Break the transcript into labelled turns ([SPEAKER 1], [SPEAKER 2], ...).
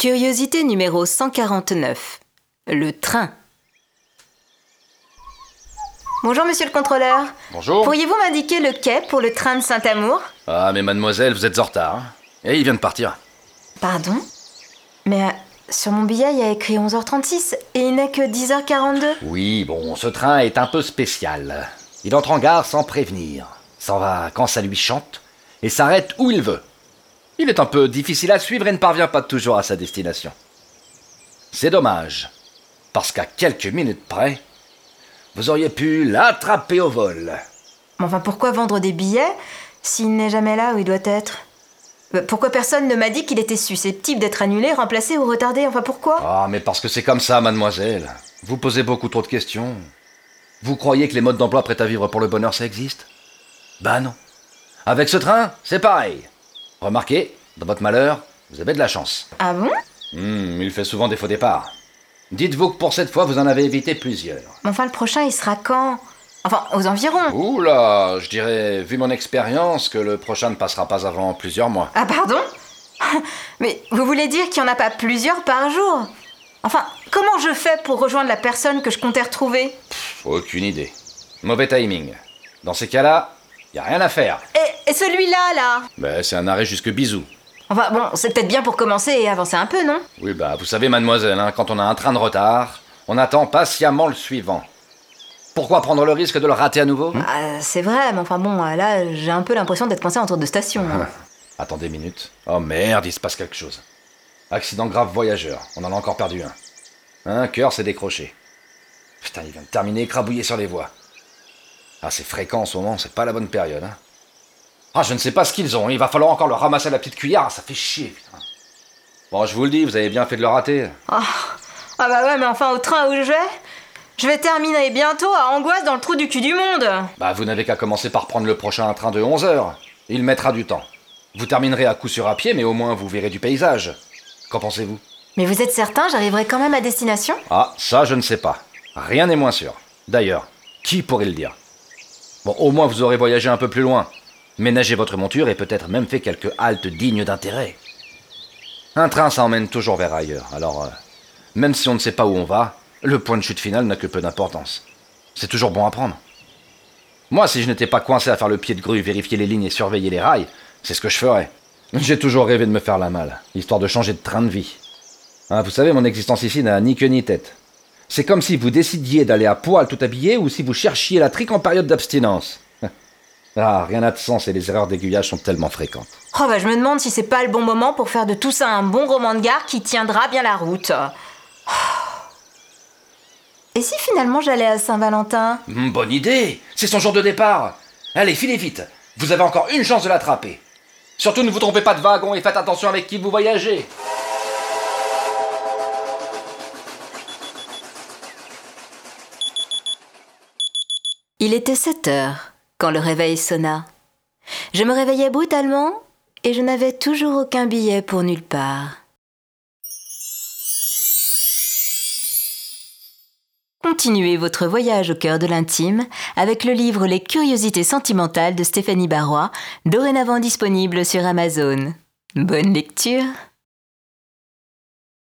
[SPEAKER 1] Curiosité numéro 149. Le train. Bonjour monsieur le contrôleur.
[SPEAKER 2] Bonjour.
[SPEAKER 1] Pourriez-vous m'indiquer le quai pour le train de Saint-Amour?
[SPEAKER 2] Ah, mais mademoiselle, vous êtes en retard. hein. Et il vient de partir.
[SPEAKER 1] Pardon? Mais euh, sur mon billet, il y a écrit 11h36 et il n'est que 10h42.
[SPEAKER 2] Oui, bon, ce train est un peu spécial. Il entre en gare sans prévenir, s'en va quand ça lui chante, et s'arrête où il veut. Il est un peu difficile à suivre et ne parvient pas toujours à sa destination. C'est dommage, parce qu'à quelques minutes près, vous auriez pu l'attraper au vol.
[SPEAKER 1] Mais enfin, pourquoi vendre des billets s'il n'est jamais là où il doit être? Euh, Pourquoi personne ne m'a dit qu'il était susceptible d'être annulé, remplacé ou retardé? Enfin, pourquoi?
[SPEAKER 2] Ah, mais parce que c'est comme ça, mademoiselle. Vous posez beaucoup trop de questions. Vous croyez que les modes d'emploi prêts à vivre pour le bonheur, ça existe? Bah non. Avec ce train, c'est pareil. Remarquez, dans votre malheur, vous avez de la chance.
[SPEAKER 1] Ah bon?
[SPEAKER 2] Hmm, il fait souvent des faux départs. Dites-vous que pour cette fois, vous en avez évité plusieurs.
[SPEAKER 1] Mais enfin, le prochain, il sera quand? Enfin, aux environs.
[SPEAKER 2] Ouh là, je dirais, vu mon expérience, que le prochain ne passera pas avant plusieurs mois.
[SPEAKER 1] Ah, pardon? Mais vous voulez dire qu'il n'y en a pas plusieurs par jour? Enfin, comment je fais pour rejoindre la personne que je comptais retrouver?
[SPEAKER 2] Aucune idée. Mauvais timing. Dans ces cas-là, y a rien à faire.
[SPEAKER 1] Et, et celui-là, là?
[SPEAKER 2] Ben, c'est un arrêt jusque bisous.
[SPEAKER 1] Enfin, bon, c'est peut-être bien pour commencer et avancer un peu, non?
[SPEAKER 2] Oui, bah, vous savez, mademoiselle, hein, quand on a un train de retard, on attend patiemment le suivant. Pourquoi prendre le risque de le rater à nouveau?
[SPEAKER 1] Ah, C'est vrai, mais enfin bon, là, j'ai un peu l'impression d'être coincé entre deux stations. hein.
[SPEAKER 2] Attendez une minute. Oh merde, il se passe quelque chose. Accident grave voyageur, on en a encore perdu un. Un cœur s'est décroché. Putain, il vient de terminer écrabouillé sur les voies. Ah, c'est fréquent en ce moment, c'est pas la bonne période. Hein. Ah, je ne sais pas ce qu'ils ont, il va falloir encore le ramasser la petite cuillère, ça fait chier, putain. Bon, je vous le dis, vous avez bien fait de le rater.
[SPEAKER 1] Ah ah bah ouais, mais enfin, au train où je vais, je vais terminer bientôt à Angoisse dans le trou du cul du monde.
[SPEAKER 2] Bah, vous n'avez qu'à commencer par prendre le prochain train de 11 heures. Il mettra du temps. Vous terminerez à coup sûr à pied, mais au moins vous verrez du paysage. Qu'en pensez-vous?
[SPEAKER 1] Mais vous êtes certain, j'arriverai quand même à destination?
[SPEAKER 2] Ah, ça, je ne sais pas. Rien n'est moins sûr. D'ailleurs, qui pourrait le dire? Bon, au moins vous aurez voyagé un peu plus loin, ménagé votre monture et peut-être même fait quelques haltes dignes d'intérêt. Un train, ça emmène toujours vers ailleurs. Alors, euh, même si on ne sait pas où on va, le point de chute final n'a que peu d'importance. C'est toujours bon à prendre. Moi, si je n'étais pas coincé à faire le pied de grue, vérifier les lignes et surveiller les rails, c'est ce que je ferais. J'ai toujours rêvé de me faire la malle, histoire de changer de train de vie. Hein, vous savez, mon existence ici n'a ni queue ni tête. C'est comme si vous décidiez d'aller à poil tout habillé ou si vous cherchiez la trique en période d'abstinence. Ah, rien n'a de sens et les erreurs d'aiguillage sont tellement fréquentes.
[SPEAKER 1] Oh bah je me demande si c'est pas le bon moment pour faire de tout ça un bon roman de gare qui tiendra bien la route. Oh. Et si finalement j'allais à Saint-Valentin?
[SPEAKER 2] Hmm, bonne idée C'est son jour de départ Allez, filez vite Vous avez encore une chance de l'attraper. Surtout ne vous trompez pas de wagon et faites attention avec qui vous voyagez.
[SPEAKER 1] Il était 7 heures quand le réveil sonna. Je me réveillais brutalement et je n'avais toujours aucun billet pour nulle part. Continuez votre voyage au cœur de l'intime avec le livre Les curiosités sentimentales de Stéphanie Barrois, dorénavant disponible sur Amazon. Bonne lecture